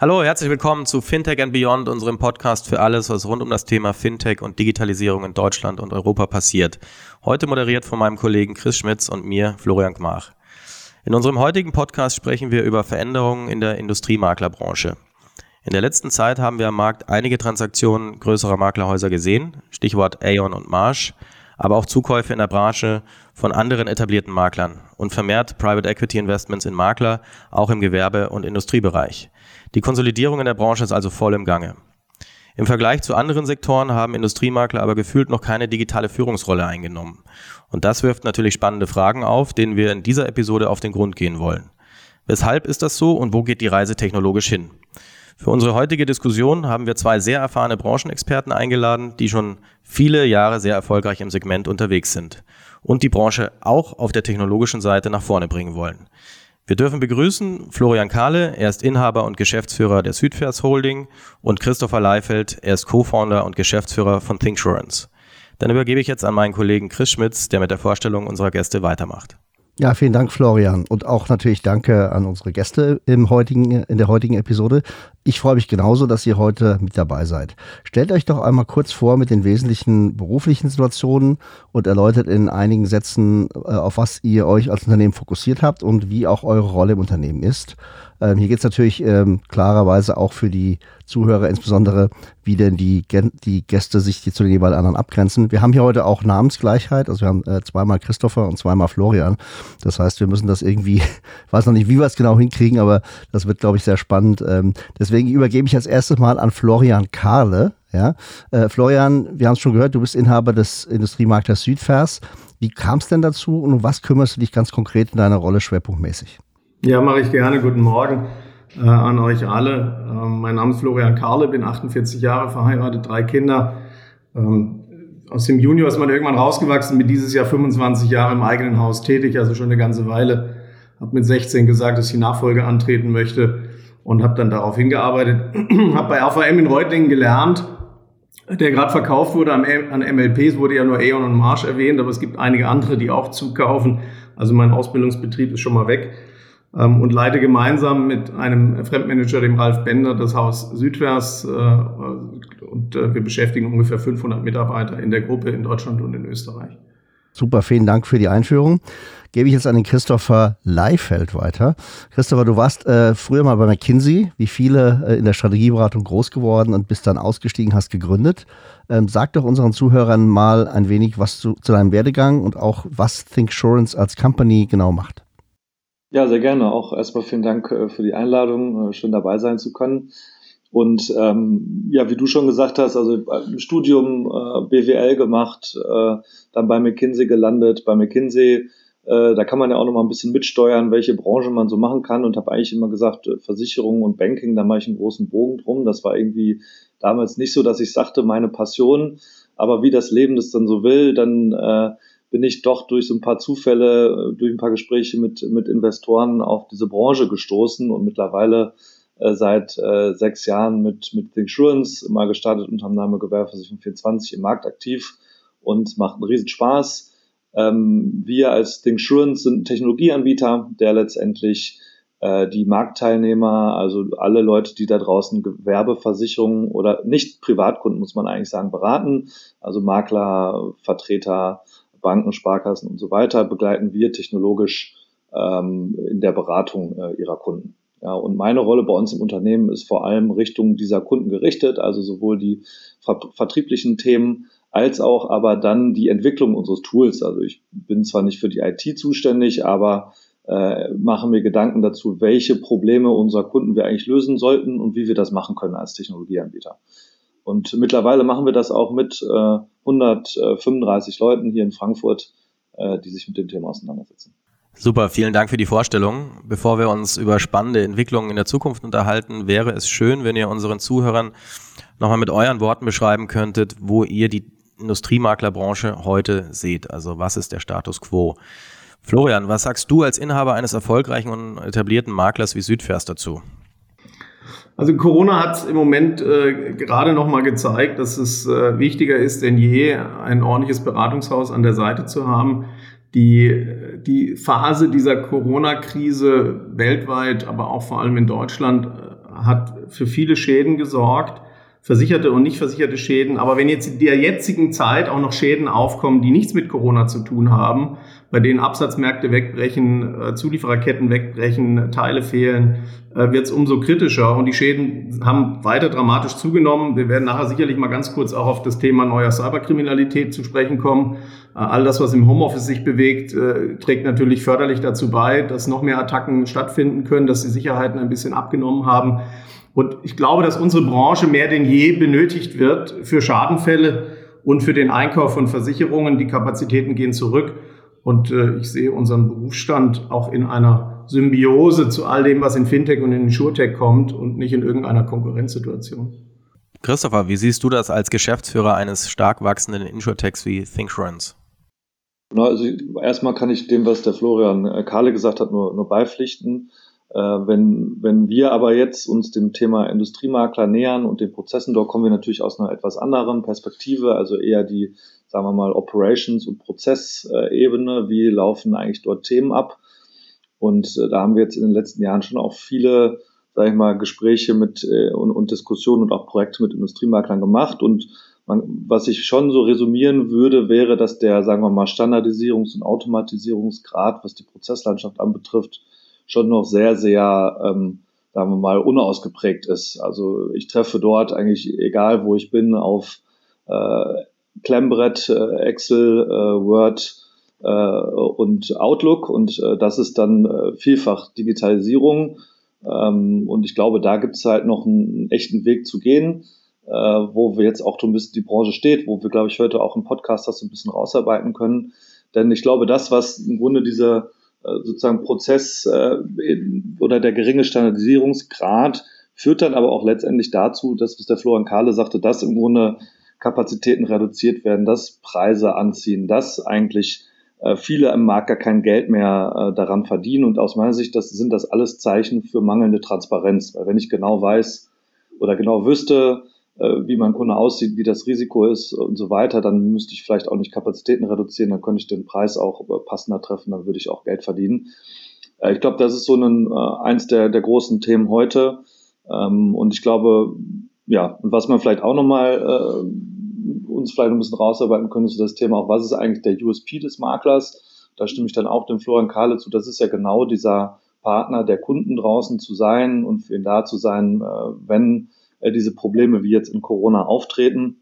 Hallo, herzlich willkommen zu Fintech and Beyond, unserem Podcast für alles, was rund um das Thema Fintech und Digitalisierung in Deutschland und Europa passiert. Heute moderiert von meinem Kollegen Chris Schmitz und mir, Florian Gmach. In unserem heutigen Podcast sprechen wir über Veränderungen in der Industriemaklerbranche. In der letzten Zeit haben wir am Markt einige Transaktionen größerer Maklerhäuser gesehen, Stichwort Aon und Marsh, aber auch Zukäufe in der Branche von anderen etablierten Maklern und vermehrt Private Equity Investments in Makler, auch im Gewerbe- und Industriebereich. Die Konsolidierung in der Branche ist also voll im Gange. Im Vergleich zu anderen Sektoren haben Industriemakler aber gefühlt noch keine digitale Führungsrolle eingenommen. Und das wirft natürlich spannende Fragen auf, denen wir in dieser Episode auf den Grund gehen wollen. Weshalb ist das so und wo geht die Reise technologisch hin? Für unsere heutige Diskussion haben wir zwei sehr erfahrene Branchenexperten eingeladen, die schon viele Jahre sehr erfolgreich im Segment unterwegs sind und die Branche auch auf der technologischen Seite nach vorne bringen wollen. Wir dürfen begrüßen Florian Kahle, er ist Inhaber und Geschäftsführer der Südvers Holding und Christopher Leifeld, er ist Co-Founder und Geschäftsführer von Thinksurance. Dann übergebe ich jetzt an meinen Kollegen Chris Schmitz, der mit der Vorstellung unserer Gäste weitermacht. Ja, vielen Dank, Florian. Und auch natürlich danke an unsere Gäste im heutigen, in der heutigen Episode. Ich freue mich genauso, dass ihr heute mit dabei seid. Stellt euch doch einmal kurz vor mit den wesentlichen beruflichen Situationen und erläutert in einigen Sätzen, äh, auf was ihr euch als Unternehmen fokussiert habt und wie auch eure Rolle im Unternehmen ist. Ähm, hier geht es natürlich ähm, klarerweise auch für die Zuhörer insbesondere, wie denn die, die Gäste sich zu den jeweils anderen abgrenzen. Wir haben hier heute auch Namensgleichheit, also wir haben äh, zweimal Christopher und zweimal Florian. Das heißt, wir müssen das irgendwie, ich weiß noch nicht, wie wir es genau hinkriegen, aber das wird, glaube ich, sehr spannend. Ähm, deswegen übergebe ich als erstes mal an Florian Karle. Ja, äh, Florian, wir haben es schon gehört, du bist Inhaber des Industriemarktes Südvers. Wie kam es denn dazu und um was kümmerst du dich ganz konkret in deiner Rolle schwerpunktmäßig? Ja, mache ich gerne. Guten Morgen äh, an euch alle. Ähm, mein Name ist Florian Karle, bin 48 Jahre verheiratet, drei Kinder. Ähm, aus dem Junior ist man irgendwann rausgewachsen, bin dieses Jahr 25 Jahre im eigenen Haus tätig, also schon eine ganze Weile. Habe mit 16 gesagt, dass ich Nachfolge antreten möchte und habe dann darauf hingearbeitet. habe bei AVM in Reutlingen gelernt, der gerade verkauft wurde an MLPs, wurde ja nur Aeon und Marsh erwähnt, aber es gibt einige andere, die auch zukaufen. Also mein Ausbildungsbetrieb ist schon mal weg und leite gemeinsam mit einem Fremdmanager, dem Ralf Bender, das Haus Südvers. Äh, und äh, wir beschäftigen ungefähr 500 Mitarbeiter in der Gruppe in Deutschland und in Österreich. Super, vielen Dank für die Einführung. Gebe ich jetzt an den Christopher Leifeld weiter. Christopher, du warst äh, früher mal bei McKinsey, wie viele äh, in der Strategieberatung groß geworden und bist dann ausgestiegen, hast gegründet. Ähm, sag doch unseren Zuhörern mal ein wenig was zu, zu deinem Werdegang und auch was ThinkSurance als Company genau macht. Ja, sehr gerne. Auch erstmal vielen Dank äh, für die Einladung, äh, schön dabei sein zu können. Und ähm, ja, wie du schon gesagt hast, also im Studium äh, BWL gemacht, äh, dann bei McKinsey gelandet. Bei McKinsey, äh, da kann man ja auch noch mal ein bisschen mitsteuern, welche Branche man so machen kann. Und habe eigentlich immer gesagt, äh, Versicherungen und Banking, da mache ich einen großen Bogen drum. Das war irgendwie damals nicht so, dass ich sagte, meine Passion. Aber wie das Leben das dann so will, dann äh, bin ich doch durch so ein paar Zufälle, äh, durch ein paar Gespräche mit, mit Investoren auf diese Branche gestoßen und mittlerweile äh, seit äh, sechs Jahren mit, mit Insurance mal gestartet unter dem Namen Gewerbeversicherung 24 im Markt aktiv und macht einen riesen Spaß. Ähm, wir als Insurance sind ein Technologieanbieter, der letztendlich äh, die Marktteilnehmer, also alle Leute, die da draußen Gewerbeversicherungen oder nicht Privatkunden, muss man eigentlich sagen, beraten, also Makler, Vertreter, Banken, Sparkassen und so weiter begleiten wir technologisch ähm, in der Beratung äh, ihrer Kunden. Ja, und meine Rolle bei uns im Unternehmen ist vor allem Richtung dieser Kunden gerichtet, also sowohl die vertrieblichen Themen als auch aber dann die Entwicklung unseres Tools. Also ich bin zwar nicht für die IT zuständig, aber äh, mache mir Gedanken dazu, welche Probleme unserer Kunden wir eigentlich lösen sollten und wie wir das machen können als Technologieanbieter. Und mittlerweile machen wir das auch mit äh, 135 Leuten hier in Frankfurt, äh, die sich mit dem Thema auseinandersetzen. Super, vielen Dank für die Vorstellung. Bevor wir uns über spannende Entwicklungen in der Zukunft unterhalten, wäre es schön, wenn ihr unseren Zuhörern nochmal mit euren Worten beschreiben könntet, wo ihr die Industriemaklerbranche heute seht. Also was ist der Status quo? Florian, was sagst du als Inhaber eines erfolgreichen und etablierten Maklers wie Südvers dazu? Also Corona hat im Moment äh, gerade noch mal gezeigt, dass es äh, wichtiger ist denn je, ein ordentliches Beratungshaus an der Seite zu haben. Die, die Phase dieser Corona-Krise weltweit, aber auch vor allem in Deutschland, äh, hat für viele Schäden gesorgt versicherte und nicht versicherte Schäden. Aber wenn jetzt in der jetzigen Zeit auch noch Schäden aufkommen, die nichts mit Corona zu tun haben, bei denen Absatzmärkte wegbrechen, äh, Zuliefererketten wegbrechen, Teile fehlen, äh, wird es umso kritischer. Und die Schäden haben weiter dramatisch zugenommen. Wir werden nachher sicherlich mal ganz kurz auch auf das Thema neuer Cyberkriminalität zu sprechen kommen. Äh, all das, was im Homeoffice sich bewegt, trägt natürlich förderlich dazu bei, dass noch mehr Attacken stattfinden können, dass die Sicherheiten ein bisschen abgenommen haben. Und ich glaube, dass unsere Branche mehr denn je benötigt wird für Schadenfälle und für den Einkauf von Versicherungen. Die Kapazitäten gehen zurück. Und äh, ich sehe unseren Berufsstand auch in einer Symbiose zu all dem, was in Fintech und in Insurtech kommt und nicht in irgendeiner Konkurrenzsituation. Christopher, wie siehst du das als Geschäftsführer eines stark wachsenden Insurtechs wie ThinkSurance? Also erstmal kann ich dem, was der Florian äh, Kahle gesagt hat, nur, nur beipflichten. Äh, wenn, wenn wir aber jetzt uns dem Thema Industriemakler nähern und den Prozessen, dort kommen wir natürlich aus einer etwas anderen Perspektive, also eher die, sagen wir mal, Operations- und Prozessebene. Wie laufen eigentlich dort Themen ab? Und äh, da haben wir jetzt in den letzten Jahren schon auch viele, sage ich mal, Gespräche mit äh, und, und Diskussionen und auch Projekte mit Industriemaklern gemacht. Und man, was ich schon so resumieren würde, wäre, dass der, sagen wir mal, Standardisierungs- und Automatisierungsgrad, was die Prozesslandschaft anbetrifft, schon noch sehr, sehr, ähm, sagen wir mal, unausgeprägt ist. Also ich treffe dort eigentlich, egal wo ich bin, auf äh, Klemmbrett, äh, Excel, äh, Word äh, und Outlook und das ist dann vielfach Digitalisierung. Ähm, und ich glaube, da gibt es halt noch einen, echten Weg zu gehen. Wo wir jetzt auch so ein bisschen die Branche steht, wo wir, glaube ich, heute auch im Podcast das so ein bisschen rausarbeiten können. Denn ich glaube, das, was im Grunde diese äh, sozusagen Prozess oder der geringe Standardisierungsgrad führt dann aber auch letztendlich dazu, dass, was der Florian Kahle sagte, dass im Grunde Kapazitäten reduziert werden, dass Preise anziehen, dass eigentlich äh, viele im Markt gar kein Geld mehr daran verdienen. Und aus meiner Sicht das sind das alles Zeichen für mangelnde Transparenz. Weil wenn ich genau weiß oder genau wüsste, äh, wie mein Kunde aussieht, wie das Risiko ist und so weiter, dann müsste ich vielleicht auch nicht Kapazitäten reduzieren, dann könnte ich den Preis auch äh, passender treffen, dann würde ich auch Geld verdienen. Äh, ich glaube, das ist so ein, eins der, der großen Themen heute. Ähm, und ich glaube, ja, und was man vielleicht auch nochmal uns vielleicht ein bisschen rausarbeiten könnte, ist das Thema auch, was ist eigentlich der USP des Maklers? Da stimme ich dann auch dem Florian Kahle zu. Das ist ja genau dieser Partner der Kunden draußen zu sein und für ihn da zu sein, wenn äh, diese Probleme wie jetzt in Corona auftreten.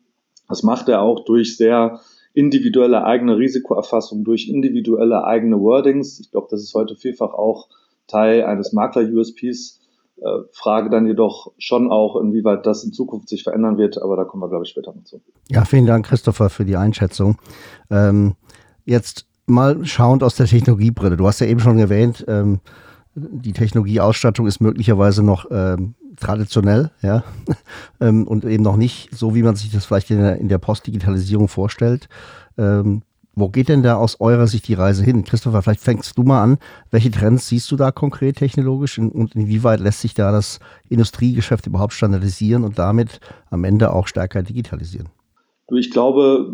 Das macht er auch durch sehr individuelle eigene Risikoerfassung, durch individuelle eigene Wordings. Ich glaube, das ist heute vielfach auch Teil eines Makler-USPs. Äh, Frage dann jedoch schon auch, inwieweit das in Zukunft sich verändern wird, aber da kommen wir, glaube ich, später noch zu. Ja, vielen Dank, Christopher, für die Einschätzung. Ähm, jetzt mal schauend aus der Technologiebrille. Du hast ja eben schon erwähnt, ähm, die Technologieausstattung ist möglicherweise noch ähm, traditionell, ja, ähm, und eben noch nicht so, wie man sich das vielleicht in der, in der Postdigitalisierung vorstellt. Ähm, wo geht denn da aus eurer Sicht die Reise hin? Christopher, vielleicht fängst du mal an. Welche Trends siehst du da konkret technologisch und inwieweit lässt sich da das Industriegeschäft überhaupt standardisieren und damit am Ende auch stärker digitalisieren? Ich glaube,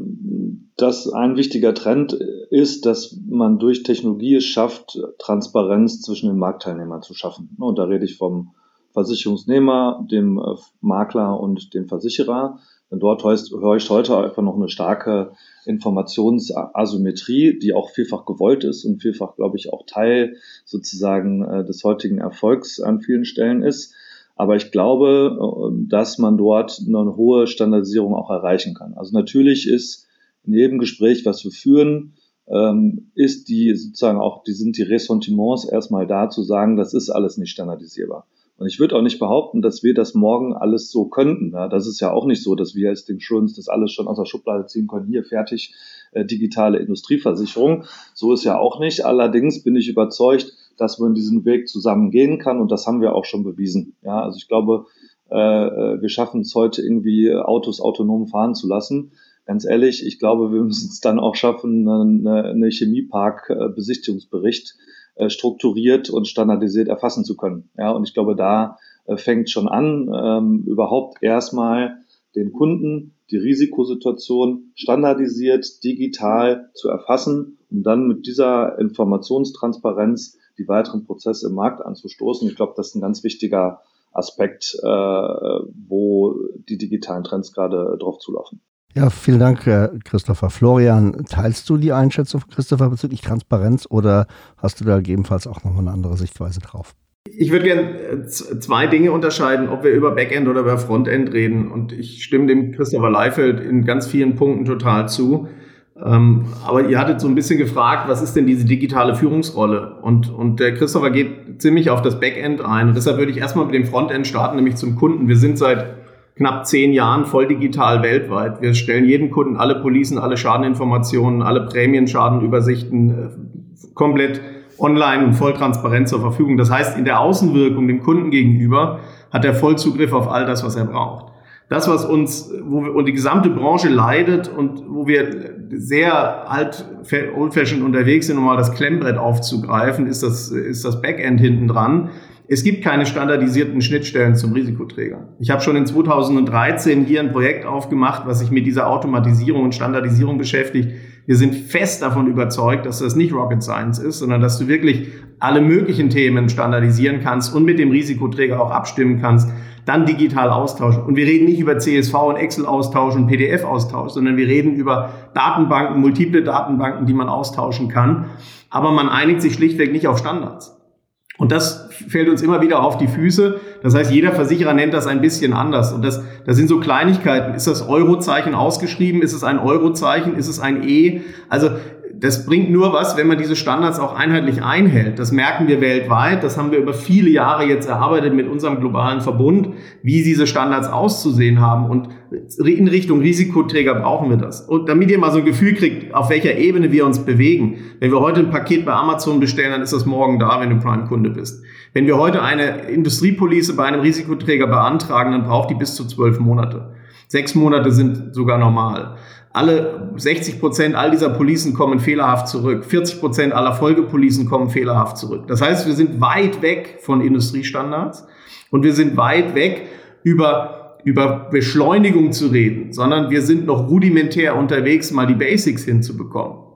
dass ein wichtiger Trend ist, dass man durch Technologie es schafft, Transparenz zwischen den Marktteilnehmern zu schaffen. Und da rede ich vom Versicherungsnehmer, dem äh, Makler und dem Versicherer. Denn dort höre ich heute einfach noch eine starke Informationsasymmetrie, die auch vielfach gewollt ist und vielfach, glaube ich, auch Teil sozusagen äh, des heutigen Erfolgs an vielen Stellen ist. Aber ich glaube, äh, dass man dort eine hohe Standardisierung auch erreichen kann. Also natürlich ist in jedem Gespräch, was wir führen, ähm, ist die sozusagen auch, die sind die Ressentiments erstmal da zu sagen, das ist alles nicht standardisierbar. Und ich würde auch nicht behaupten, dass wir das morgen alles so könnten. Ja, das ist ja auch nicht so, dass wir als Insurance das alles schon aus der Schublade ziehen können. Hier fertig äh, digitale Industrieversicherung. So ist ja auch nicht. Allerdings bin ich überzeugt, dass man diesen Weg zusammen gehen kann und das haben wir auch schon bewiesen. Ja, also ich glaube, äh, äh wir schaffen es heute irgendwie Autos autonom fahren zu lassen. ganz ehrlich, ich glaube, wir müssen es dann auch schaffen, eine, eine Chemiepark-Besichtigungsbericht äh, strukturiert und standardisiert erfassen zu können. Ja, und ich glaube, da äh, fängt schon an, ähm, überhaupt erstmal den Kunden die Risikosituation standardisiert, digital zu erfassen, um dann mit dieser Informationstransparenz die weiteren Prozesse im Markt anzustoßen. Ich glaube, das ist ein ganz wichtiger Aspekt, äh, wo die digitalen Trends gerade drauf zulaufen. Ja, vielen Dank, Christopher. Florian, teilst du die Einschätzung von Christopher bezüglich Transparenz oder hast du da gegebenenfalls auch noch eine andere Sichtweise drauf? Ich würde gerne äh, zwei Dinge unterscheiden, ob wir über Backend oder über Frontend reden. Und ich stimme dem Christopher Leifeld in ganz vielen Punkten total zu. Ähm, aber ihr hattet so ein bisschen gefragt, was ist denn diese digitale Führungsrolle? Und, und der Christopher geht ziemlich auf das Backend ein. Und deshalb würde ich erstmal mit dem Frontend starten, nämlich zum Kunden. Wir sind seit knapp zehn Jahren voll digital weltweit. Wir stellen jedem Kunden alle Policen, alle Schadeninformationen, alle Prämienschadenübersichten äh, komplett online und voll transparent zur Verfügung. Das heißt, in der Außenwirkung dem Kunden gegenüber hat er Vollzugriff auf all das, was er braucht. Das, was uns, wo wir, und die gesamte Branche leidet und wo wir sehr alt, old-fashioned unterwegs sind, um mal das Klemmbrett aufzugreifen, ist das, ist das Backend hinten dran. Es gibt keine standardisierten Schnittstellen zum Risikoträger. Ich habe schon in 2013 hier ein Projekt aufgemacht, was sich mit dieser Automatisierung und Standardisierung beschäftigt. Wir sind fest davon überzeugt, dass das nicht Rocket Science ist, sondern dass du wirklich alle möglichen Themen standardisieren kannst und mit dem Risikoträger auch abstimmen kannst, dann digital austauschen. Und wir reden nicht über CSV und Excel-Austausch und PDF-Austausch, sondern wir reden über Datenbanken, multiple Datenbanken, die man austauschen kann. Aber man einigt sich schlichtweg nicht auf Standards. Und das fällt uns immer wieder auf die Füße. Das heißt, jeder Versicherer nennt das ein bisschen anders. Und das, das sind so Kleinigkeiten. Ist das Eurozeichen ausgeschrieben? Ist es ein Eurozeichen? Ist es ein E? Also das bringt nur was, wenn man diese Standards auch einheitlich einhält. Das merken wir weltweit. Das haben wir über viele Jahre jetzt erarbeitet mit unserem globalen Verbund, wie diese Standards auszusehen haben. Und in Richtung Risikoträger brauchen wir das. Und damit ihr mal so ein Gefühl kriegt, auf welcher Ebene wir uns bewegen. Wenn wir heute ein Paket bei Amazon bestellen, dann ist das morgen da, wenn du Prime-Kunde bist. Wenn wir heute eine Industriepolice bei einem Risikoträger beantragen, dann braucht die bis zu zwölf Monate. Sechs Monate sind sogar normal. Alle 60 Prozent all dieser Policen kommen fehlerhaft zurück. 40 Prozent aller Folgepolicen kommen fehlerhaft zurück. Das heißt, wir sind weit weg von Industriestandards und wir sind weit weg über, über Beschleunigung zu reden, sondern wir sind noch rudimentär unterwegs, mal die Basics hinzubekommen.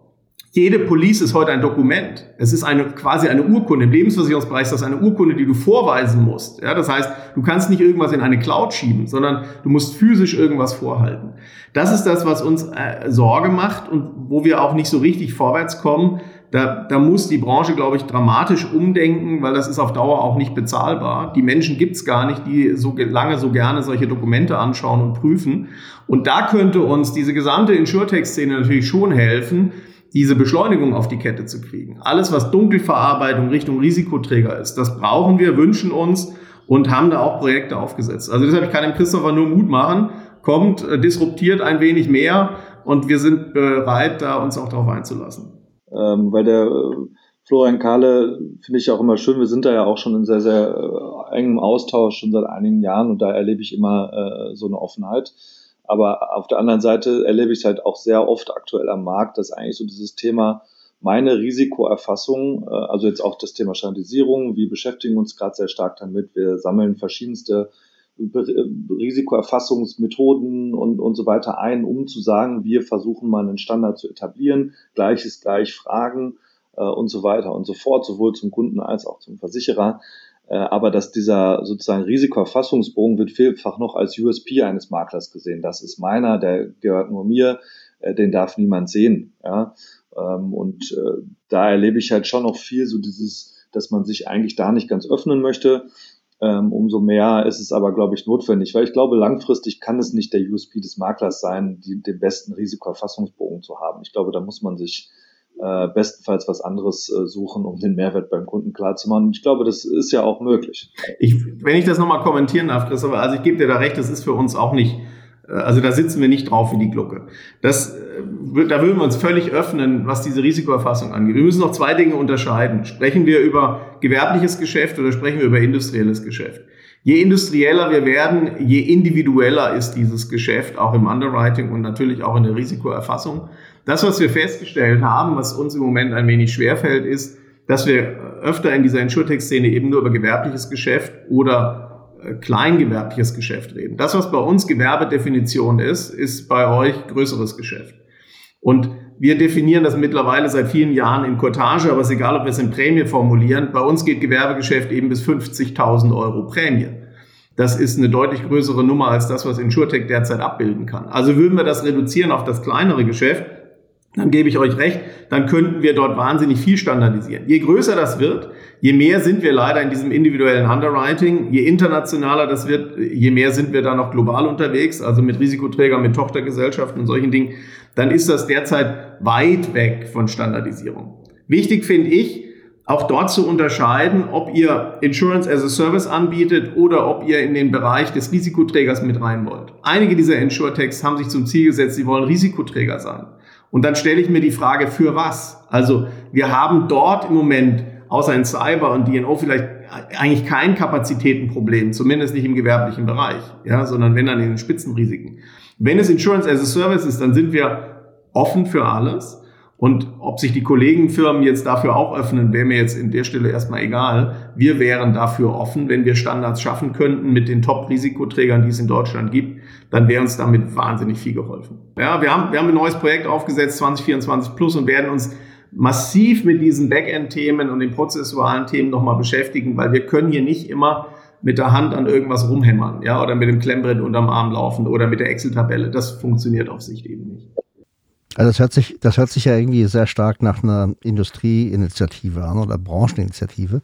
Jede Police ist heute ein Dokument. Es ist eine, quasi eine Urkunde. Im Lebensversicherungsbereich ist das eine Urkunde, die du vorweisen musst. Ja, das heißt, du kannst nicht irgendwas in eine Cloud schieben, sondern du musst physisch irgendwas vorhalten. Das ist das, was uns äh, Sorge macht und wo wir auch nicht so richtig vorwärts kommen. Da, da muss die Branche, glaube ich, dramatisch umdenken, weil das ist auf Dauer auch nicht bezahlbar. Die Menschen gibt's gar nicht, die so lange so gerne solche Dokumente anschauen und prüfen. Und da könnte uns diese gesamte Insurtech-Szene natürlich schon helfen, diese Beschleunigung auf die Kette zu kriegen. Alles, was Dunkelverarbeitung Richtung Risikoträger ist, das brauchen wir, wünschen uns und haben da auch Projekte aufgesetzt. Also deshalb kann dem Christopher nur Mut machen, kommt, äh, disruptiert ein wenig mehr und wir sind bereit, da uns auch darauf einzulassen. Ähm, weil der äh, Florian Kahle finde ich auch immer schön, wir sind da ja auch schon in sehr, sehr äh, engem Austausch schon seit einigen Jahren und da erlebe ich immer äh, so eine Offenheit. Aber auf der anderen Seite erlebe ich es halt auch sehr oft aktuell am Markt, dass eigentlich so dieses Thema meine Risikoerfassung, äh, also jetzt auch das Thema Standardisierung, wir beschäftigen uns gerade sehr stark damit. Wir sammeln verschiedenste Risikoerfassungsmethoden und, und so weiter ein, um zu sagen, wir versuchen mal einen Standard zu etablieren, gleiches gleich Fragen äh, und so weiter und so fort, sowohl zum Kunden als auch zum Versicherer. Äh, aber dass dieser sozusagen Risikoerfassungsbogen wird vielfach noch als USP eines Maklers gesehen. Das ist meiner, der gehört nur mir, äh, den darf niemand sehen. Ja? Ähm, und äh, da erlebe ich halt schon noch viel so dieses, dass man sich eigentlich da nicht ganz öffnen möchte. Ähm, umso mehr ist es aber, glaube ich, notwendig, weil ich glaube, langfristig kann es nicht der USP des Maklers sein, die, den besten Risikoerfassungsbogen zu haben. Ich glaube, da muss man sich äh, bestenfalls was anderes äh, suchen, um den Mehrwert beim Kunden klarzumachen. Ich glaube, das ist ja auch möglich. Ich, wenn ich das nochmal kommentieren darf, Christopher, also ich gebe dir da recht, das ist für uns auch nicht, äh, also da sitzen wir nicht drauf wie die Glucke. Das, äh, da würden wir uns völlig öffnen, was diese Risikoerfassung angeht. Wir müssen noch zwei Dinge unterscheiden. Sprechen wir über gewerbliches Geschäft oder sprechen wir über industrielles Geschäft? Je industrieller wir werden, je individueller ist dieses Geschäft, auch im Underwriting und natürlich auch in der Risikoerfassung. Das, was wir festgestellt haben, was uns im Moment ein wenig schwerfällt, ist, dass wir öfter in dieser Insurtech-Szene eben nur über gewerbliches Geschäft oder äh, kleingewerbliches Geschäft reden. Das, was bei uns Gewerbedefinition ist, ist bei euch größeres Geschäft. Und wir definieren das mittlerweile seit vielen Jahren in Cottage, aber es ist egal, ob wir es in Prämie formulieren. Bei uns geht Gewerbegeschäft eben bis 50.000 Euro Prämie. Das ist eine deutlich größere Nummer als das, was InsurTech derzeit abbilden kann. Also würden wir das reduzieren auf das kleinere Geschäft, dann gebe ich euch recht, dann könnten wir dort wahnsinnig viel standardisieren. Je größer das wird, je mehr sind wir leider in diesem individuellen Underwriting, je internationaler das wird, je mehr sind wir da noch global unterwegs, also mit Risikoträgern, mit Tochtergesellschaften und solchen Dingen, dann ist das derzeit weit weg von Standardisierung. Wichtig finde ich, auch dort zu unterscheiden, ob ihr Insurance as a Service anbietet oder ob ihr in den Bereich des Risikoträgers mit rein wollt. Einige dieser Insurtechs haben sich zum Ziel gesetzt, sie wollen Risikoträger sein. Und dann stelle ich mir die Frage, für was? Also wir haben dort im Moment außer in Cyber und DNO vielleicht eigentlich kein Kapazitätenproblem, zumindest nicht im gewerblichen Bereich, ja, sondern wenn dann in den Spitzenrisiken. Wenn es Insurance as a Service ist, dann sind wir offen für alles. Und ob sich die Kollegenfirmen jetzt dafür auch öffnen, wäre mir jetzt in der Stelle erstmal egal. Wir wären dafür offen, wenn wir Standards schaffen könnten mit den Top-Risikoträgern, die es in Deutschland gibt, dann wäre uns damit wahnsinnig viel geholfen. Ja, wir haben, wir haben ein neues Projekt aufgesetzt, 2024 Plus, und werden uns massiv mit diesen Backend-Themen und den prozessualen Themen nochmal beschäftigen, weil wir können hier nicht immer mit der Hand an irgendwas rumhämmern, ja, oder mit dem Klemmbrett unterm Arm laufen oder mit der Excel-Tabelle. Das funktioniert auf Sicht eben nicht. Also das hört sich, das hört sich ja irgendwie sehr stark nach einer Industrieinitiative an oder Brancheninitiative.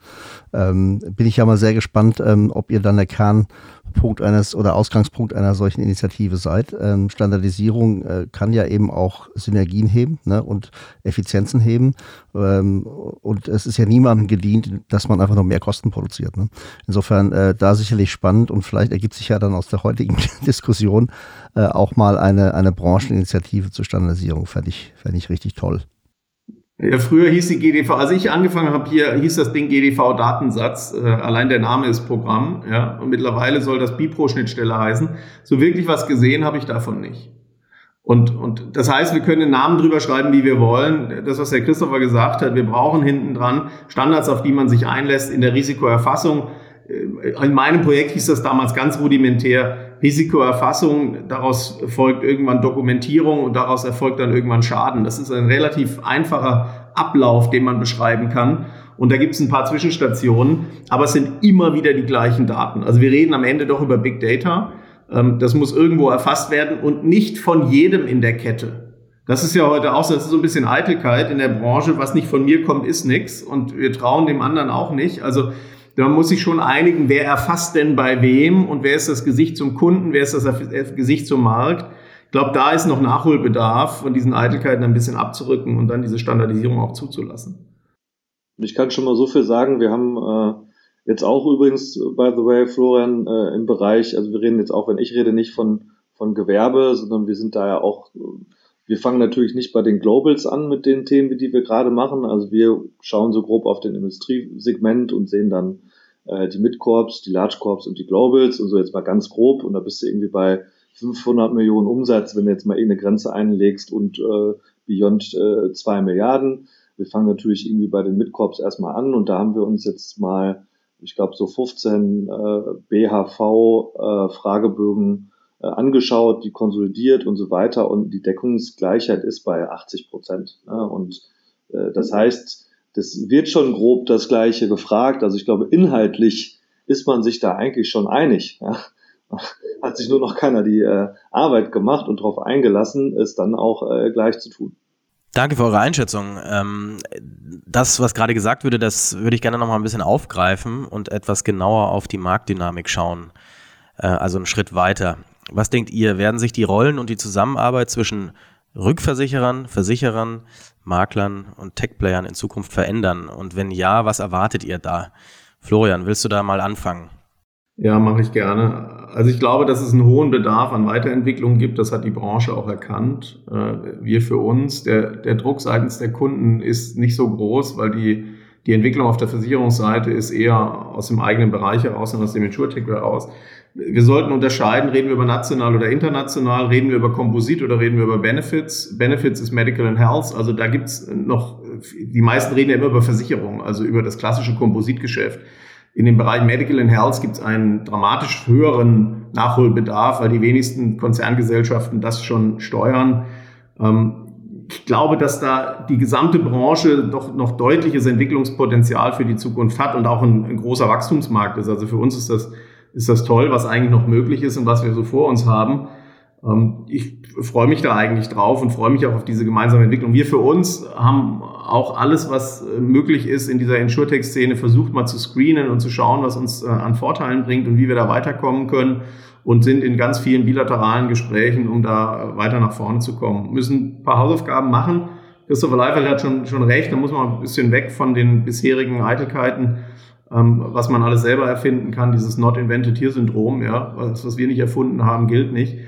Ähm, bin ich ja mal sehr gespannt, ähm, ob ihr dann der Kern Punkt eines oder Ausgangspunkt einer solchen Initiative seid. Ähm, Standardisierung äh, kann ja eben auch Synergien heben ne, und Effizienzen heben. Ähm, und es ist ja niemandem gedient, dass man einfach noch mehr Kosten produziert. Ne? Insofern äh, da sicherlich spannend und vielleicht ergibt sich ja dann aus der heutigen Diskussion äh, auch mal eine, eine Brancheninitiative zur Standardisierung. Fände ich, fänd ich richtig toll. Ja, früher hieß die GDV, als ich angefangen habe hier, hieß das Ding GDV Datensatz. Äh, allein der Name ist Programm, ja. Und mittlerweile soll das Bipro-Schnittstelle heißen. So wirklich was gesehen habe ich davon nicht. Und, und das heißt, wir können den Namen drüber schreiben, wie wir wollen. Das, was Herr Christopher gesagt hat, wir brauchen hinten dran Standards, auf die man sich einlässt in der Risikoerfassung. Äh, in meinem Projekt hieß das damals ganz rudimentär Risikoerfassung, daraus folgt irgendwann Dokumentierung und daraus erfolgt dann irgendwann Schaden. Das ist ein relativ einfacher Ablauf, den man beschreiben kann. Und da gibt es ein paar Zwischenstationen, aber es sind immer wieder die gleichen Daten. Also wir reden am Ende doch über Big Data. Ähm, das muss irgendwo erfasst werden und nicht von jedem in der Kette. Das ist ja heute auch so, das ist so ein bisschen Eitelkeit in der Branche. Was nicht von mir kommt, ist nichts. Und wir trauen dem anderen auch nicht. Also man muss sich schon einigen, wer erfasst denn bei wem und wer ist das Gesicht zum Kunden, wer ist das Gesicht zum Markt. Ich glaube, da ist noch Nachholbedarf, von diesen Eitelkeiten ein bisschen abzurücken und dann diese Standardisierung auch zuzulassen. Ich kann schon mal so viel sagen, wir haben äh, jetzt auch übrigens, by the way, Florian, äh, im Bereich, also wir reden jetzt auch, wenn ich rede, nicht von, von Gewerbe, sondern wir sind da ja auch wir fangen natürlich nicht bei den Globals an mit den Themen, die wir gerade machen. Also wir schauen so grob auf den Industriesegment und sehen dann äh, die Mid-Corps, die Large-Corps und die Globals und so jetzt mal ganz grob. Und da bist du irgendwie bei 500 Millionen Umsatz, wenn du jetzt mal irgendeine Grenze einlegst und äh, beyond äh, 2 Milliarden. Wir fangen natürlich irgendwie bei den Mid-Corps erstmal an und da haben wir uns jetzt mal, ich glaube, so 15 äh, BHV-Fragebögen äh, äh, angeschaut, die konsolidiert und so weiter und die Deckungsgleichheit ist bei 80 Prozent. Ja, und äh, das heißt, das wird schon grob das Gleiche gefragt. Also ich glaube, inhaltlich ist man sich da eigentlich schon einig. Ja. Hat sich nur noch keiner die äh, Arbeit gemacht und darauf eingelassen, es dann auch äh, gleich zu tun. Danke für eure Einschätzung. Ähm, das, was gerade gesagt wurde, das würde ich gerne noch mal ein bisschen aufgreifen und etwas genauer auf die Marktdynamik schauen. Äh, also einen Schritt weiter. Was denkt ihr, werden sich die Rollen und die Zusammenarbeit zwischen Rückversicherern, Versicherern, Maklern und Tech-Playern in Zukunft verändern? Und wenn ja, was erwartet ihr da? Florian, willst du da mal anfangen? Ja, mache ich gerne. Also ich glaube, dass es einen hohen Bedarf an Weiterentwicklung gibt. Das hat die Branche auch erkannt. Äh, wir für uns, der, der Druck seitens der Kunden ist nicht so groß, weil die Die Entwicklung auf der Versicherungsseite ist eher aus dem eigenen Bereich heraus und aus dem Insurtech heraus. Wir sollten unterscheiden, reden wir über national oder international, reden wir über Komposit oder reden wir über Benefits. Benefits ist Medical and Health, also da gibt's noch, die meisten reden ja immer über Versicherung, also über das klassische Kompositgeschäft. In dem Bereich Medical and Health gibt's einen dramatisch höheren Nachholbedarf, weil die wenigsten Konzerngesellschaften das schon steuern. Ähm, ich glaube, dass da die gesamte Branche doch noch deutliches Entwicklungspotenzial für die Zukunft hat und auch ein, ein großer Wachstumsmarkt ist. Also für uns ist das, ist das toll, was eigentlich noch möglich ist und was wir so vor uns haben. Ähm, ich freue mich da eigentlich drauf und freue mich auch auf diese gemeinsame Entwicklung. Wir für uns haben auch alles, was äh, möglich ist in dieser Insurtech-Szene, versucht mal zu screenen und zu schauen, was uns äh, an Vorteilen bringt und wie wir da weiterkommen können und sind in ganz vielen bilateralen Gesprächen, um da weiter nach vorne zu kommen. Müssen ein paar Hausaufgaben machen. Christopher Leifeld hat schon, schon recht, da muss man ein bisschen weg von den bisherigen Eitelkeiten, ähm, was man alles selber erfinden kann, dieses Not Invented Here Syndrom, ja, was, was wir nicht erfunden haben, gilt nicht.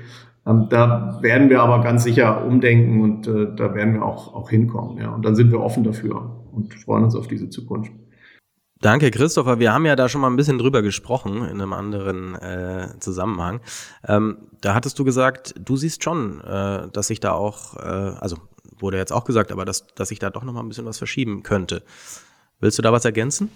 Ähm, da werden wir aber ganz sicher umdenken und äh, da werden wir auch, auch hinkommen. Ja. Und dann sind wir offen dafür und freuen uns auf diese Zukunft. Danke, Christopher. Wir haben ja da schon mal ein bisschen drüber gesprochen in einem anderen äh, Zusammenhang. Ähm, da hattest du gesagt, du siehst schon, äh, dass sich da auch, äh, also wurde jetzt auch gesagt, aber dass, dass sich da doch noch mal ein bisschen was verschieben könnte. Willst du da was ergänzen?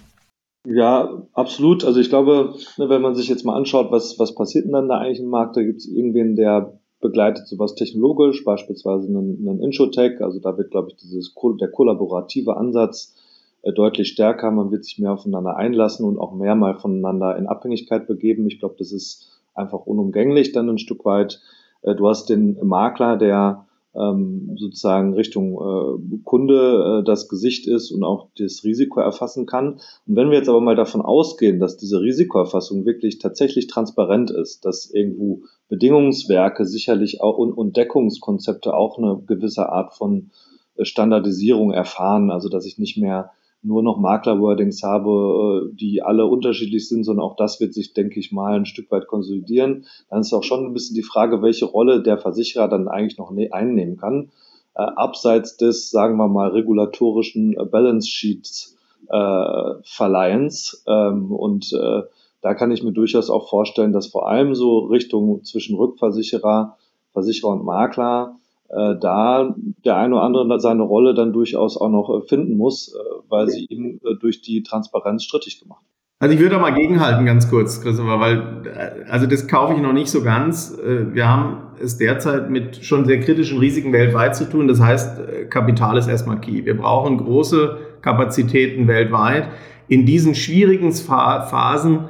Ja, absolut. Also ich glaube, ne, wenn man sich jetzt mal anschaut, was, was passiert denn dann da eigentlich im Markt, da gibt es irgendwen, der begleitet sowas technologisch, beispielsweise einen, einen Introtech. Also da wird, glaube ich, dieses der kollaborative Ansatz äh, deutlich stärker, man wird sich mehr aufeinander einlassen und auch mehr mal voneinander in Abhängigkeit begeben. Ich glaube, das ist einfach unumgänglich dann ein Stück weit. Äh, du hast den Makler, der ähm, sozusagen Richtung äh, Kunde das Gesicht ist und auch das Risiko erfassen kann. Und wenn wir jetzt aber mal davon ausgehen, dass diese Risikoerfassung wirklich tatsächlich transparent ist, dass irgendwo Bedingungswerke sicherlich auch und, und Deckungskonzepte auch eine gewisse Art von Standardisierung erfahren, also dass ich nicht mehr nur noch Makler-Wordings habe, äh, die alle unterschiedlich sind, sondern auch das wird sich, denke ich mal, ein Stück weit konsolidieren. Dann ist auch schon ein bisschen die Frage, welche Rolle der Versicherer dann eigentlich noch ne-, einnehmen kann. Äh, abseits des, sagen wir mal, regulatorischen äh, Balance Sheets äh, Verleihens. Ähm, und äh, da kann ich mir durchaus auch vorstellen, dass vor allem so Richtung zwischen Rückversicherer, Versicherer und Makler da der eine oder andere seine Rolle dann durchaus auch noch äh, finden muss, äh, weil sie äh, durch die Transparenz strittig gemacht. Also ich würde da mal gegenhalten ganz kurz, Christopher, weil äh, also das kaufe ich noch nicht so ganz. Äh, wir haben es derzeit mit schon sehr kritischen Risiken weltweit zu tun. Das heißt, Kapital ist erstmal key. Wir brauchen große Kapazitäten weltweit. In diesen schwierigen Phasen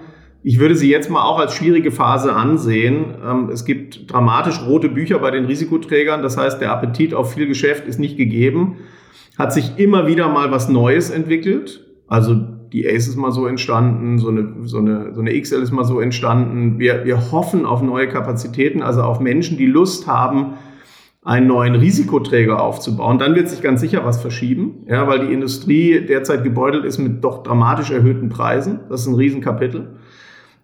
ich würde sie jetzt mal auch als schwierige Phase ansehen. Ähm, es gibt dramatisch rote Bücher bei den Risikoträgern. Das heißt, der Appetit auf viel Geschäft ist nicht gegeben. Hat sich immer wieder mal was Neues entwickelt. Also die Ace ist mal so entstanden, so eine, so eine, so eine XL ist mal so entstanden. Wir, wir hoffen auf neue Kapazitäten, also auf Menschen, die Lust haben, einen neuen Risikoträger aufzubauen. Dann wird sich ganz sicher was verschieben, ja, weil die Industrie derzeit gebeutelt ist mit doch dramatisch erhöhten Preisen. Das ist ein Riesenkapitel.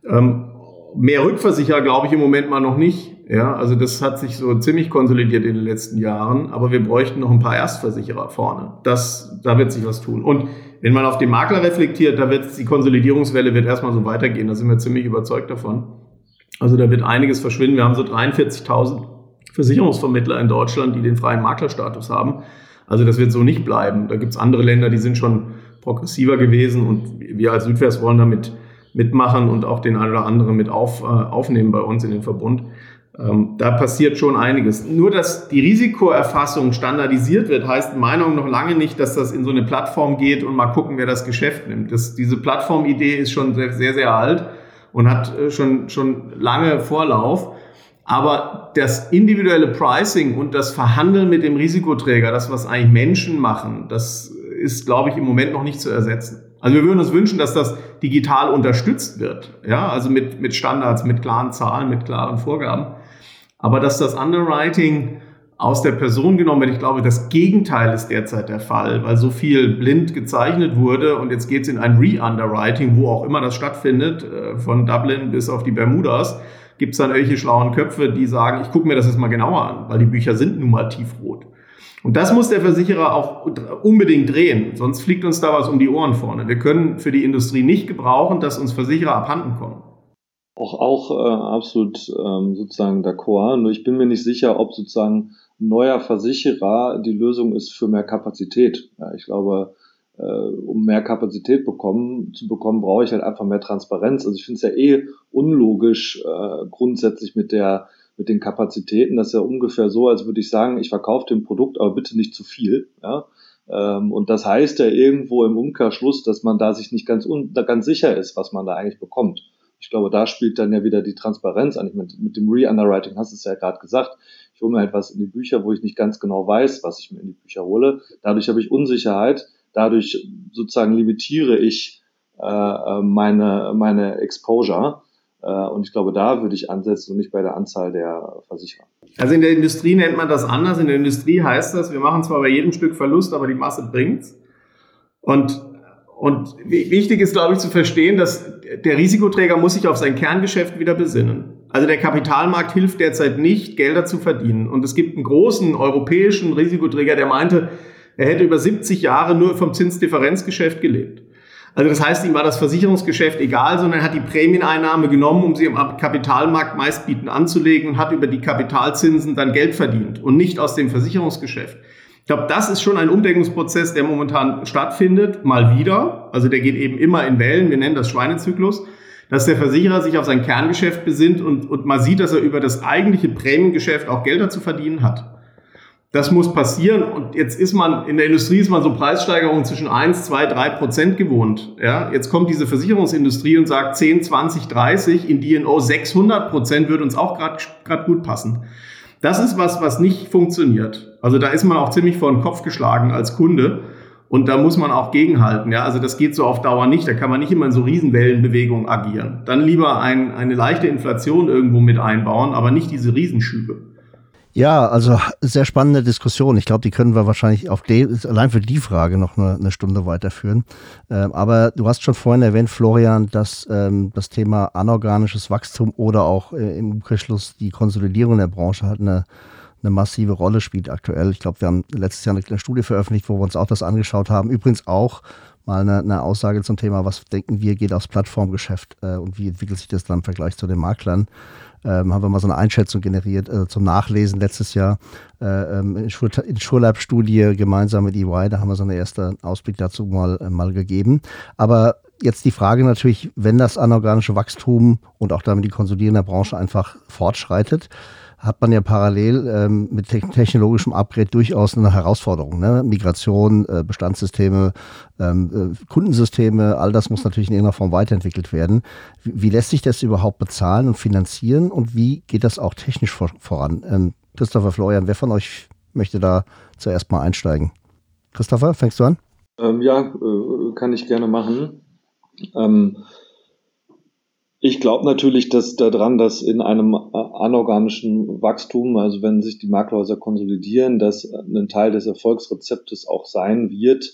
Ähm, mehr Rückversicherer glaube ich im Moment mal noch nicht. Ja, also das hat sich so ziemlich konsolidiert in den letzten Jahren, aber wir bräuchten noch ein paar Erstversicherer vorne. Das, da wird sich was tun. Und wenn man auf den Makler reflektiert, da wird die Konsolidierungswelle wird erstmal so weitergehen. Da sind wir ziemlich überzeugt davon. Also da wird einiges verschwinden. Wir haben so 43.000 Versicherungsvermittler in Deutschland, die den freien Maklerstatus haben. Also das wird so nicht bleiben. Da gibt es andere Länder, die sind schon progressiver gewesen und wir als Südwest wollen damit mitmachen und auch den einen oder anderen mit auf, äh, aufnehmen bei uns in den Verbund. Ähm, da passiert schon einiges. Nur, dass die Risikoerfassung standardisiert wird, heißt in Meinung noch lange nicht, dass das in so eine Plattform geht und mal gucken, wer das Geschäft nimmt. Das, diese Plattformidee ist schon sehr, sehr, sehr alt und hat äh, schon, schon lange Vorlauf. Aber das individuelle Pricing und das Verhandeln mit dem Risikoträger, das, was eigentlich Menschen machen, das ist, glaube ich, im Moment noch nicht zu ersetzen. Also wir würden uns wünschen, dass das digital unterstützt wird. Ja, also mit, mit Standards, mit klaren Zahlen, mit klaren Vorgaben. Aber dass das Underwriting aus der Person genommen wird, ich glaube, das Gegenteil ist derzeit der Fall, weil so viel blind gezeichnet wurde und jetzt geht es in ein Re-Underwriting, wo auch immer das stattfindet, äh, von Dublin bis auf die Bermudas, gibt es dann irgendwelche schlauen Köpfe, die sagen, ich gucke mir das jetzt mal genauer an, weil die Bücher sind nun mal tiefrot. Und das muss der Versicherer auch unbedingt drehen, sonst fliegt uns da was um die Ohren vorne. Wir können für die Industrie nicht gebrauchen, dass uns Versicherer abhanden kommen. Auch, auch äh, absolut ähm, sozusagen d'accord. Nur ich bin mir nicht sicher, ob sozusagen neuer Versicherer die Lösung ist für mehr Kapazität. Ja, ich glaube, äh, um mehr Kapazität bekommen, zu bekommen, brauche ich halt einfach mehr Transparenz. Also ich finde es ja eh unlogisch äh, grundsätzlich mit der mit den Kapazitäten. Das ist ja ungefähr so, als würde ich sagen, ich verkaufe dem Produkt, aber bitte nicht zu viel. Ja? Ähm, und das heißt ja irgendwo im Umkehrschluss, dass man da sich nicht ganz, ganz sicher ist, was man da eigentlich bekommt. Ich glaube, da spielt dann ja wieder die Transparenz an. Ich meine, mit dem Re-Underwriting hast du es ja gerade gesagt. Ich hole mir etwas in die Bücher, wo ich nicht ganz genau weiß, was ich mir in die Bücher hole. Dadurch habe ich Unsicherheit. Dadurch sozusagen limitiere ich äh, äh meine, meine Exposure. Äh, und ich glaube, da würde ich ansetzen und nicht bei der Anzahl der Versicherer. Also in der Industrie nennt man das anders. In der Industrie heißt das, wir machen zwar bei jedem Stück Verlust, aber die Masse bringt's. Und, und wichtig ist, glaube ich, zu verstehen, dass der Risikoträger muss sich auf sein Kerngeschäft wieder besinnen. Also der Kapitalmarkt hilft derzeit nicht, Gelder zu verdienen. Und es gibt einen großen europäischen Risikoträger, der meinte, er hätte über 70 Jahre nur vom Zinsdifferenzgeschäft gelebt. Also das heißt, ihm war das Versicherungsgeschäft egal, sondern er hat die Prämieneinnahme genommen, um sie am Kapitalmarkt meistbieten anzulegen und hat über die Kapitalzinsen dann Geld verdient und nicht aus dem Versicherungsgeschäft. Ich glaube, das ist schon ein Umdeckungsprozess, der momentan stattfindet, mal wieder. Also der geht eben immer in Wellen, wir nennen das Schweinezyklus, dass der Versicherer sich auf sein Kerngeschäft besinnt und, und man sieht, dass er über das eigentliche Prämiengeschäft auch Gelder zu verdienen hat. Das muss passieren. Und jetzt ist man, in der Industrie ist man so Preissteigerungen zwischen 1, 2, 3 Prozent gewohnt. Ja, jetzt kommt diese Versicherungsindustrie und sagt 10, 20, 30, in DNO 600 Prozent würde uns auch gerade gut passen. Das ist was, was nicht funktioniert. Also da ist man auch ziemlich vor den Kopf geschlagen als Kunde. Und da muss man auch gegenhalten. Ja, also das geht so auf Dauer nicht. Da kann man nicht immer in so Riesenwellenbewegungen agieren. Dann lieber ein, eine leichte Inflation irgendwo mit einbauen, aber nicht diese Riesenschübe. Ja, also sehr spannende Diskussion. Ich glaube, die können wir wahrscheinlich auf die, allein für die Frage noch eine, eine Stunde weiterführen. Ähm, aber du hast schon vorhin erwähnt, Florian, dass ähm, das Thema anorganisches Wachstum oder auch äh, im Umkehrschluss die Konsolidierung der Branche halt eine, eine massive Rolle spielt aktuell. Ich glaube, wir haben letztes Jahr eine, eine Studie veröffentlicht, wo wir uns auch das angeschaut haben. Übrigens auch mal eine, eine Aussage zum Thema, was denken wir, geht aufs Plattformgeschäft äh, und wie entwickelt sich das dann im Vergleich zu den Maklern ähm, haben wir mal so eine Einschätzung generiert äh, zum Nachlesen letztes Jahr äh, ähm, in, Schul in Schurlab-Studie gemeinsam mit EY. Da haben wir so einen ersten Ausblick dazu mal, äh, mal gegeben. Aber jetzt die Frage natürlich, wenn das anorganische Wachstum und auch damit die Konsolidierung der Branche einfach fortschreitet, hat man ja parallel ähm, mit technologischem Upgrade durchaus eine Herausforderung. Ne? Migration, äh, Bestandssysteme, ähm, äh, Kundensysteme, all das muss natürlich in irgendeiner Form weiterentwickelt werden. Wie, wie, lässt sich das überhaupt bezahlen und finanzieren und wie geht das auch technisch vor, voran? Ähm, Christopher Florian, wer von euch möchte da zuerst mal einsteigen? Christopher, fängst du an? Ähm, ja, äh, kann ich gerne machen. Ähm, ich glaube natürlich, dass daran, dass in einem äh, anorganischen Wachstum, also wenn sich die Maklerhäuser konsolidieren, dass ein Teil des Erfolgsrezeptes auch sein wird,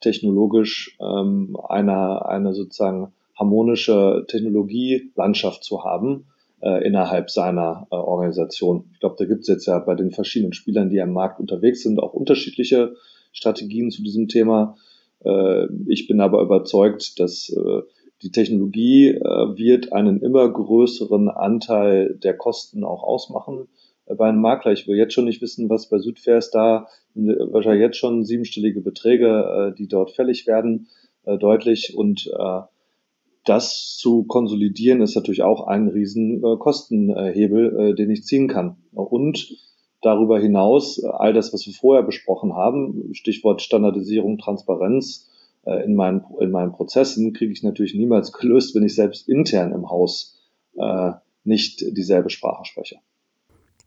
technologisch ähm, eine, eine sozusagen harmonische Technologielandschaft zu haben äh, innerhalb seiner äh, Organisation. Ich glaube, da gibt es jetzt ja bei den verschiedenen Spielern, die am Markt unterwegs sind, auch unterschiedliche Strategien zu diesem Thema. Äh, ich bin aber überzeugt, dass äh, die Technologie äh, wird einen immer größeren Anteil der Kosten auch ausmachen äh, bei einem Makler. Ich will jetzt schon nicht wissen, was bei Südfair ist da äh, wahrscheinlich jetzt schon siebenstellige Beträge, äh, die dort fällig werden, äh, deutlich und äh, das zu konsolidieren ist natürlich auch ein riesen äh, Kostenhebel, den ich ziehen kann. Und darüber hinaus all das, was wir vorher besprochen haben, Stichwort Standardisierung, Transparenz, in, meinen, in meinen Prozessen kriege ich natürlich niemals gelöst, wenn ich selbst intern im Haus äh, nicht dieselbe Sprache spreche.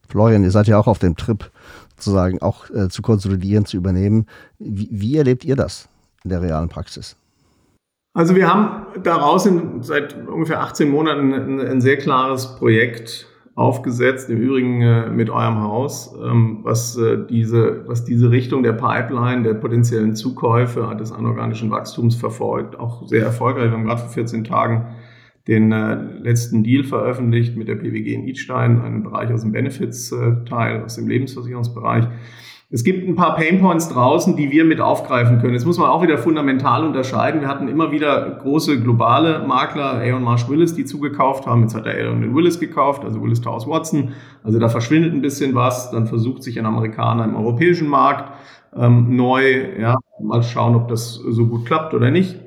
Florian, ihr seid ja auch auf dem Trip, sozusagen auch äh, zu konsolidieren, zu übernehmen. Wie, wie, erlebt ihr das in der realen Praxis? Also wir haben daraus in, seit ungefähr 18 Monaten ein, ein sehr klares Projekt aufgesetzt, im Übrigen äh, mit eurem Haus, ähm, was, äh, diese, was diese Richtung der Pipeline, der potenziellen Zukäufe des anorganischen Wachstums verfolgt. Auch sehr erfolgreich. Wir haben gerade vor 14 Tagen den äh, letzten Deal veröffentlicht mit der PWG in Idstein, einem Bereich aus dem Benefits-Teil, aus dem Lebensversicherungsbereich. Es gibt ein paar Painpoints draußen, die wir mit aufgreifen können. Jetzt muss man auch wieder fundamental unterscheiden. Wir hatten immer wieder große globale Makler, Aon Marsh Willis, die zugekauft haben. Jetzt hat der Aon Willis gekauft, also Willis Towers Watson. Also da verschwindet ein bisschen was. Dann versucht sich ein Amerikaner im europäischen Markt ähm, neu. Ja, mal schauen, ob das so gut klappt oder nicht.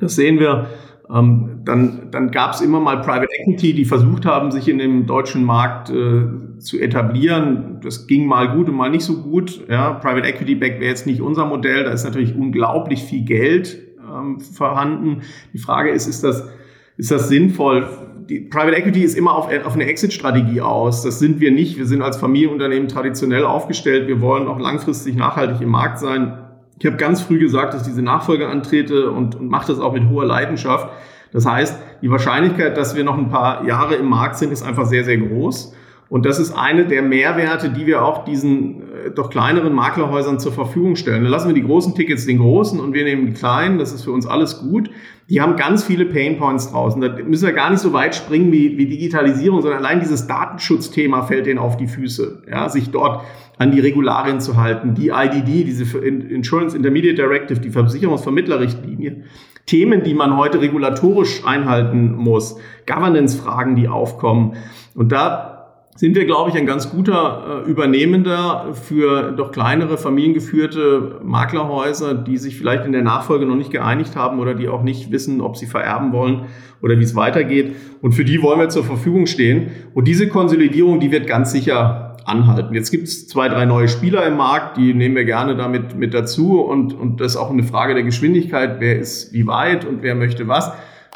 Das sehen wir. Ähm, dann dann gab es immer mal Private Equity, die versucht haben, sich in dem deutschen Markt äh, zu etablieren. Das ging mal gut und mal nicht so gut. Ja, Private Equity Back wäre jetzt nicht unser Modell. Da ist natürlich unglaublich viel Geld ähm, vorhanden. Die Frage ist, ist das, ist das sinnvoll? Die Private Equity ist immer auf, auf eine Exit-Strategie aus. Das sind wir nicht. Wir sind als Familienunternehmen traditionell aufgestellt. Wir wollen auch langfristig nachhaltig im Markt sein. Ich habe ganz früh gesagt, dass diese Nachfolge antrete und, und mache das auch mit hoher Leidenschaft. Das heißt, die Wahrscheinlichkeit, dass wir noch ein paar Jahre im Markt sind, ist einfach sehr, sehr groß. Und das ist eine der Mehrwerte, die wir auch diesen äh, doch kleineren Maklerhäusern zur Verfügung stellen. Dann lassen wir die großen Tickets den großen und wir nehmen die kleinen. Das ist für uns alles gut. Die haben ganz viele Painpoints draußen. Da müssen wir gar nicht so weit springen wie, wie Digitalisierung, sondern allein dieses Datenschutzthema fällt denen auf die Füße. Ja, sich dort an die Regularien zu halten, die IDD, diese Insurance Intermediate Directive, die Versicherungsvermittlerrichtlinie, Themen, die man heute regulatorisch einhalten muss, Governance-Fragen, die aufkommen. Und da sind wir, glaube ich, ein ganz guter äh, Übernehmender für doch kleinere familiengeführte Maklerhäuser, die sich vielleicht in der Nachfolge noch nicht geeinigt haben oder die auch nicht wissen, ob sie vererben wollen oder wie es weitergeht. Und für die wollen wir zur Verfügung stehen. Und diese Konsolidierung, die wird ganz sicher anhalten. Jetzt gibt es zwei, drei neue Spieler im Markt, die nehmen wir gerne damit mit dazu. Und, und das ist auch eine Frage der Geschwindigkeit. Wer ist wie weit und wer möchte was?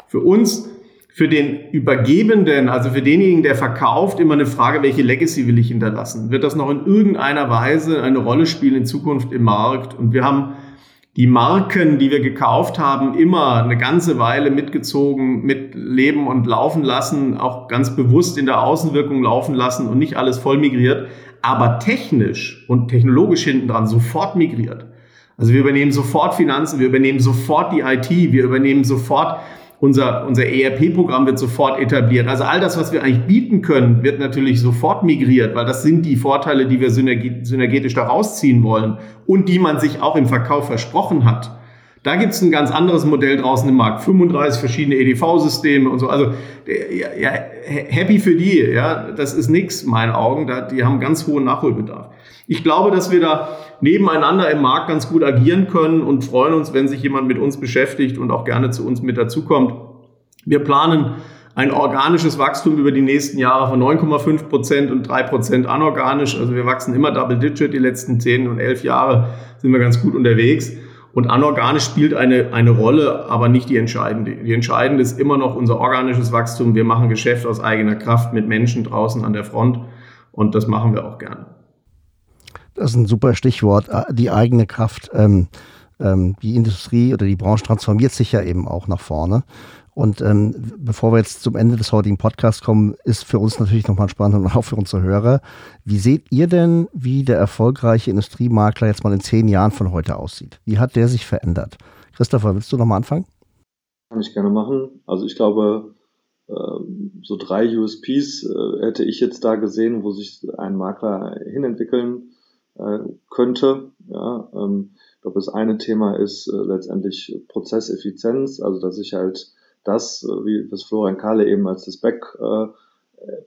Für uns für den Übergebenden, also für denjenigen, der verkauft, immer eine Frage, welche Legacy will ich hinterlassen? Wird das noch in irgendeiner Weise eine Rolle spielen in Zukunft im Markt? Und wir haben die Marken, die wir gekauft haben, immer eine ganze Weile mitgezogen, mit Leben und laufen lassen, auch ganz bewusst in der Außenwirkung laufen lassen und nicht alles voll migriert, aber technisch und technologisch hinten dran sofort migriert. Also wir übernehmen sofort Finanzen, wir übernehmen sofort die IT, wir übernehmen sofort unser, unser ERP-Programm wird sofort etabliert. Also all das, was wir eigentlich bieten können, wird natürlich sofort migriert, weil das sind die Vorteile, die wir synergetisch da rausziehen wollen und die man sich auch im Verkauf versprochen hat. Da gibt es ein ganz anderes Modell draußen im Markt. 35 verschiedene EDV-Systeme und so. Also ja, happy für die. Ja, das ist nichts, meinen Augen. Da, die haben ganz hohen Nachholbedarf. Ich glaube, dass wir da nebeneinander im Markt ganz gut agieren können und freuen uns, wenn sich jemand mit uns beschäftigt und auch gerne zu uns mit dazukommt. Wir planen ein organisches Wachstum über die nächsten Jahre von 9,5 Prozent und 3 Prozent anorganisch. Also wir wachsen immer Double Digit. Die letzten 10 und 11 Jahre sind wir ganz gut unterwegs. Und anorganisch spielt eine, eine Rolle, aber nicht die entscheidende. Die entscheidende ist immer noch unser organisches Wachstum. Wir machen Geschäft aus eigener Kraft mit Menschen draußen an der Front. Und das machen wir auch gerne. Das ist ein super Stichwort, äh, die eigene Kraft. Ähm, ähm, die Industrie oder die Branche transformiert sich ja eben auch nach vorne. Und ähm, bevor wir jetzt zum Ende des heutigen Podcasts kommen, ist für uns natürlich nochmal spannend und auch für unsere Hörer. Wie seht ihr denn, wie der erfolgreiche Industriemakler jetzt mal in zehn Jahren von heute aussieht? Wie hat der sich verändert? Christopher, willst du nochmal anfangen? Kann ich gerne machen. Also ich glaube, ähm, so drei USPs äh, hätte ich jetzt da gesehen, wo sich ein Makler hinentwickeln äh, könnte. Ja, ähm, ich glaube, das eine Thema ist äh, letztendlich Prozesseffizienz, also dass ich halt das, äh, wie das Florian Kahle eben als das Back, äh,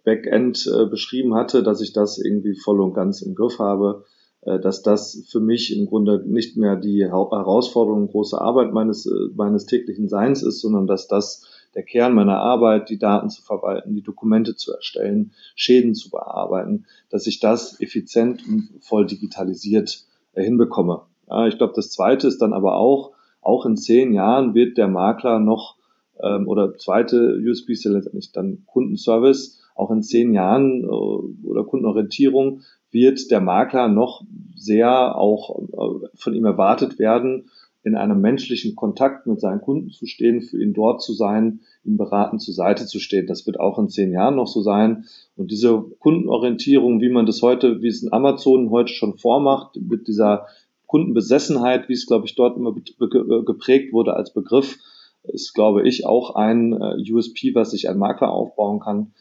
Backend äh, beschrieben hatte, dass ich das irgendwie voll und ganz im Griff habe, äh, dass das für mich im Grunde nicht mehr die Herausforderung, große Arbeit meines, äh, meines täglichen Seins ist, sondern dass das der Kern meiner Arbeit, die Daten zu verwalten, die Dokumente zu erstellen, Schäden zu bearbeiten, dass ich das effizient und voll digitalisiert äh, hinbekomme. Ich glaube, das Zweite ist dann aber auch, auch in zehn Jahren wird der Makler noch, ähm, oder zweite USP ist ja letztendlich dann Kundenservice, auch in zehn Jahren äh, oder Kundenorientierung wird der Makler noch sehr auch äh, von ihm erwartet werden, in einem menschlichen Kontakt mit seinen Kunden zu stehen, für ihn dort zu sein, ihm beraten zur Seite zu stehen. Das wird auch in zehn Jahren noch so sein. Und diese Kundenorientierung, wie man das heute, wie es in Amazon heute schon vormacht, mit dieser Kundenbesessenheit, wie es, glaube ich, dort immer geprägt wurde als Begriff, ist, glaube ich, auch ein äh, USP, was sich ein Makler aufbauen kann.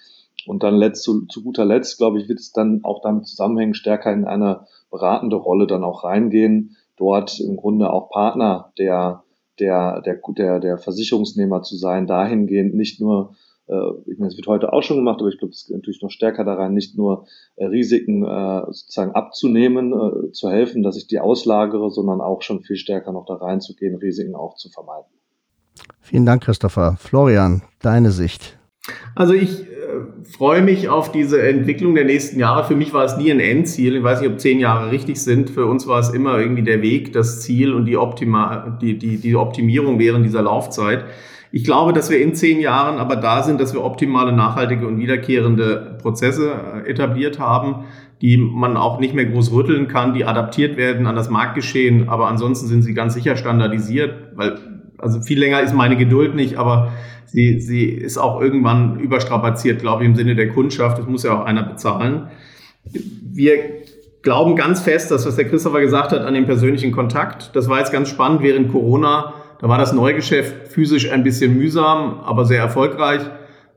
Und dann letzt, zu, zu guter Letzt, glaube ich, wird es dann auch damit zusammenhängen, stärker in einer beratende Rolle dann auch reingehen, dort im Grunde auch Partner der, der, der, der, der Versicherungsnehmer zu sein, dahingehend nicht nur äh, ich meine, es wird heute auch schon gemacht, aber ich glaube, es geht natürlich noch stärker daran, nicht nur äh, Risiken äh, sozusagen abzunehmen, äh, zu helfen, dass ich die auslagere, sondern auch schon viel stärker noch da reinzugehen, Risiken auch zu vermeiden. Vielen Dank, Christopher. Florian, deine Sicht. Also ich freue mich auf diese Entwicklung der nächsten Jahre. Für mich war es nie ein Endziel. Ich weiß nicht, ob zehn Jahre richtig sind. Für uns war es immer irgendwie der Weg, das Ziel und die, Optima die, die, die Optimierung während dieser Laufzeit. Ich glaube, dass wir in zehn Jahren aber da sind, dass wir optimale, nachhaltige und wiederkehrende Prozesse äh, etabliert haben, die man auch nicht mehr groß rütteln kann, die adaptiert werden an das Marktgeschehen. Aber ansonsten sind sie ganz sicher standardisiert, weil also viel länger ist meine Geduld nicht, aber sie, sie ist auch irgendwann überstrapaziert, glaube ich, im Sinne der Kundschaft. Das muss ja auch einer bezahlen. Wir glauben ganz fest, dass was der Christopher gesagt hat, an den persönlichen Kontakt. Das war jetzt ganz spannend während Corona da war das Neugeschäft physisch ein bisschen mühsam, aber sehr erfolgreich.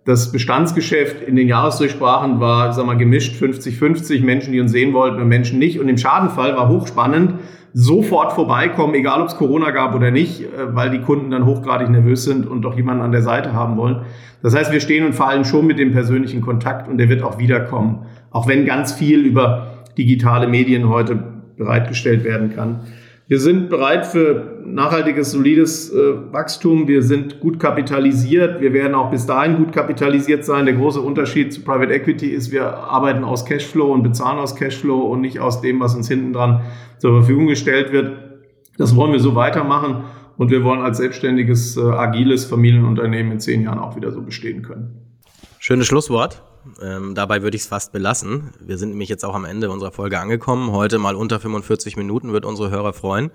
Das Bestandsgeschäft in den Jahresdurchsprachen war, sag mal, gemischt 50-50, Menschen, die uns sehen wollten und Menschen nicht. Und im Schadenfall war hochspannend, sofort vorbeikommen, egal ob es Corona gab oder nicht, äh, weil die Kunden dann hochgradig nervös sind und doch jemanden an der Seite haben wollen. Das heißt, wir stehen und fallen schon mit dem persönlichen Kontakt und der wird auch wiederkommen. Auch wenn ganz viel über digitale Medien heute bereitgestellt werden kann. Wir sind bereit für nachhaltiges, solides äh, Wachstum. Wir sind gut kapitalisiert. Wir werden auch bis dahin gut kapitalisiert sein. Der große Unterschied zu Private Equity ist, wir arbeiten aus Cashflow und bezahlen aus Cashflow und nicht aus dem, was uns hinten dran zur Verfügung gestellt wird. Das wollen wir so weitermachen und wir wollen als selbstständiges, äh, agiles Familienunternehmen in zehn Jahren auch wieder so bestehen können. Schönes Schlusswort. Ähm, dabei würde ich es fast belassen. Wir sind nämlich jetzt auch am Ende unserer Folge angekommen. Heute mal unter 45 Minuten wird unsere Hörer freuen.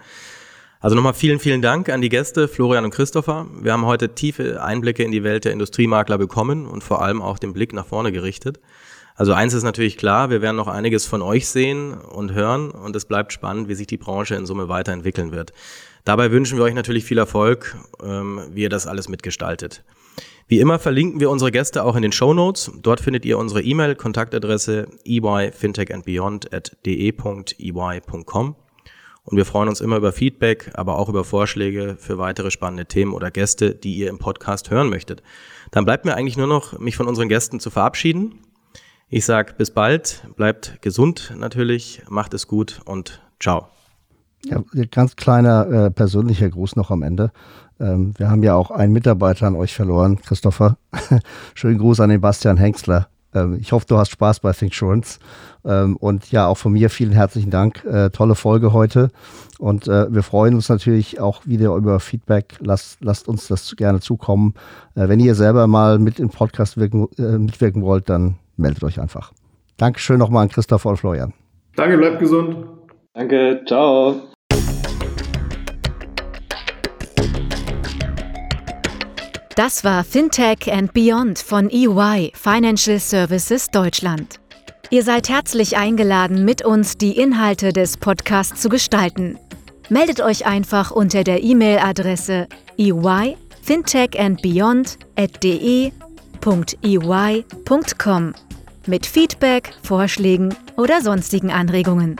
Also nochmal vielen, vielen Dank an die Gäste, Florian und Christopher. Wir haben heute tiefe Einblicke in die Welt der Industriemakler bekommen und vor allem auch den Blick nach vorne gerichtet. Also eins ist natürlich klar, wir werden noch einiges von euch sehen und hören und es bleibt spannend, wie sich die Branche in Summe weiterentwickeln wird. Dabei wünschen wir euch natürlich viel Erfolg, ähm, wie ihr das alles mitgestaltet. Wie immer verlinken wir unsere Gäste auch in den Show Notes. Dort findet ihr unsere E-Mail, Kontaktadresse eyfintechandbeyond.de.ey.com. Und wir freuen uns immer über Feedback, aber auch über Vorschläge für weitere spannende Themen oder Gäste, die ihr im Podcast hören möchtet. Dann bleibt mir eigentlich nur noch, mich von unseren Gästen zu verabschieden. Ich sage bis bald, bleibt gesund natürlich, macht es gut und ciao. Ja, ganz kleiner äh, persönlicher Gruß noch am Ende. Ähm, wir haben ja auch einen Mitarbeiter an euch verloren, Christopher. Schönen Gruß an den Bastian Hengstler. Ähm, ich hoffe, du hast Spaß bei Thinksurance. Ähm, und ja, auch von mir vielen herzlichen Dank. Äh, tolle Folge heute. Und äh, wir freuen uns natürlich auch wieder über Feedback. Lasst, lasst uns das gerne zukommen. Äh, wenn ihr selber mal mit im Podcast wirken, äh, mitwirken wollt, dann meldet euch einfach. Dankeschön nochmal an Christopher und Florian. Danke, bleibt gesund. Danke, ciao. Das war Fintech and Beyond von EY Financial Services Deutschland. Ihr seid herzlich eingeladen, mit uns die Inhalte des Podcasts zu gestalten. Meldet euch einfach unter der E-Mail-Adresse eyfintechandbeyond.de.ey.com mit Feedback, Vorschlägen oder sonstigen Anregungen.